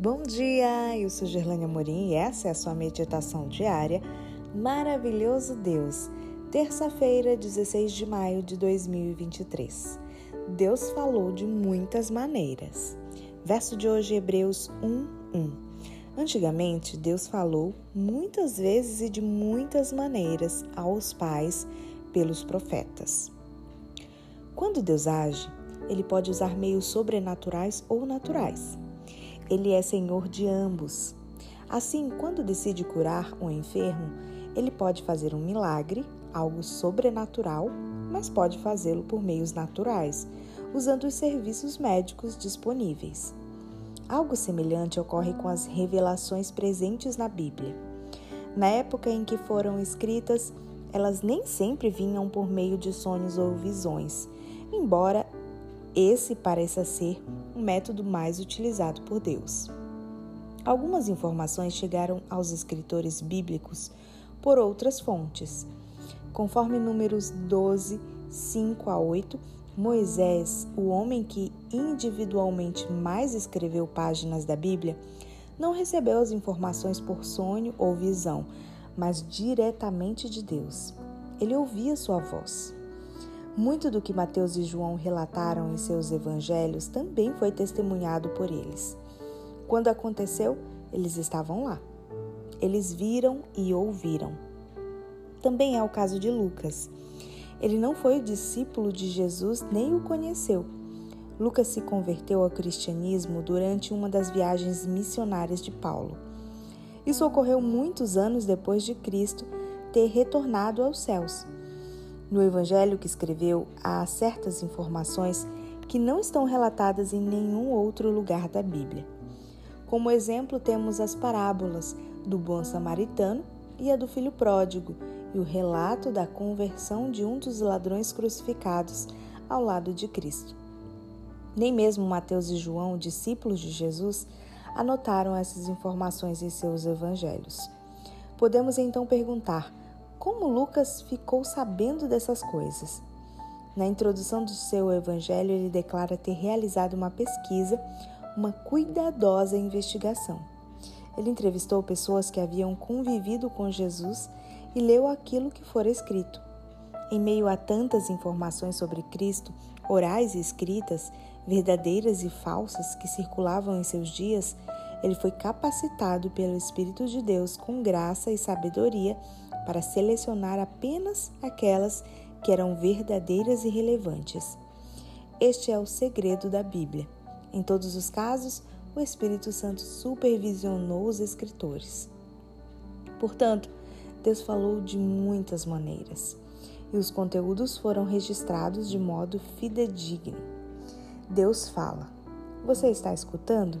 Bom dia, eu sou Gerlânia Amorim e essa é a sua meditação diária. Maravilhoso Deus, terça-feira, 16 de maio de 2023. Deus falou de muitas maneiras. Verso de hoje, Hebreus 1, 1. Antigamente, Deus falou muitas vezes e de muitas maneiras aos pais pelos profetas. Quando Deus age, ele pode usar meios sobrenaturais ou naturais. Ele é senhor de ambos. Assim, quando decide curar um enfermo, ele pode fazer um milagre, algo sobrenatural, mas pode fazê-lo por meios naturais, usando os serviços médicos disponíveis. Algo semelhante ocorre com as revelações presentes na Bíblia. Na época em que foram escritas, elas nem sempre vinham por meio de sonhos ou visões, embora esse pareça ser um método mais utilizado por Deus. Algumas informações chegaram aos escritores bíblicos por outras fontes. Conforme Números 12, 5 a 8, Moisés, o homem que individualmente mais escreveu páginas da Bíblia, não recebeu as informações por sonho ou visão, mas diretamente de Deus. Ele ouvia sua voz. Muito do que Mateus e João relataram em seus evangelhos também foi testemunhado por eles. Quando aconteceu, eles estavam lá. Eles viram e ouviram. Também é o caso de Lucas. Ele não foi discípulo de Jesus nem o conheceu. Lucas se converteu ao cristianismo durante uma das viagens missionárias de Paulo. Isso ocorreu muitos anos depois de Cristo ter retornado aos céus. No evangelho que escreveu, há certas informações que não estão relatadas em nenhum outro lugar da Bíblia. Como exemplo, temos as parábolas do bom samaritano e a do filho pródigo, e o relato da conversão de um dos ladrões crucificados ao lado de Cristo. Nem mesmo Mateus e João, discípulos de Jesus, anotaram essas informações em seus evangelhos. Podemos então perguntar como Lucas ficou sabendo dessas coisas? Na introdução do seu evangelho, ele declara ter realizado uma pesquisa, uma cuidadosa investigação. Ele entrevistou pessoas que haviam convivido com Jesus e leu aquilo que fora escrito. Em meio a tantas informações sobre Cristo, orais e escritas, verdadeiras e falsas, que circulavam em seus dias, ele foi capacitado pelo Espírito de Deus com graça e sabedoria para selecionar apenas aquelas que eram verdadeiras e relevantes. Este é o segredo da Bíblia. Em todos os casos, o Espírito Santo supervisionou os escritores. Portanto, Deus falou de muitas maneiras e os conteúdos foram registrados de modo fidedigno. Deus fala. Você está escutando?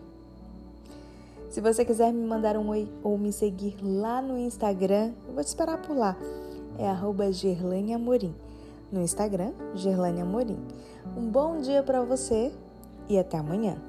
Se você quiser me mandar um oi ou me seguir lá no Instagram, eu vou te esperar por lá. É arroba Gerlane Amorim. No Instagram, Gerlane Amorim. Um bom dia para você e até amanhã.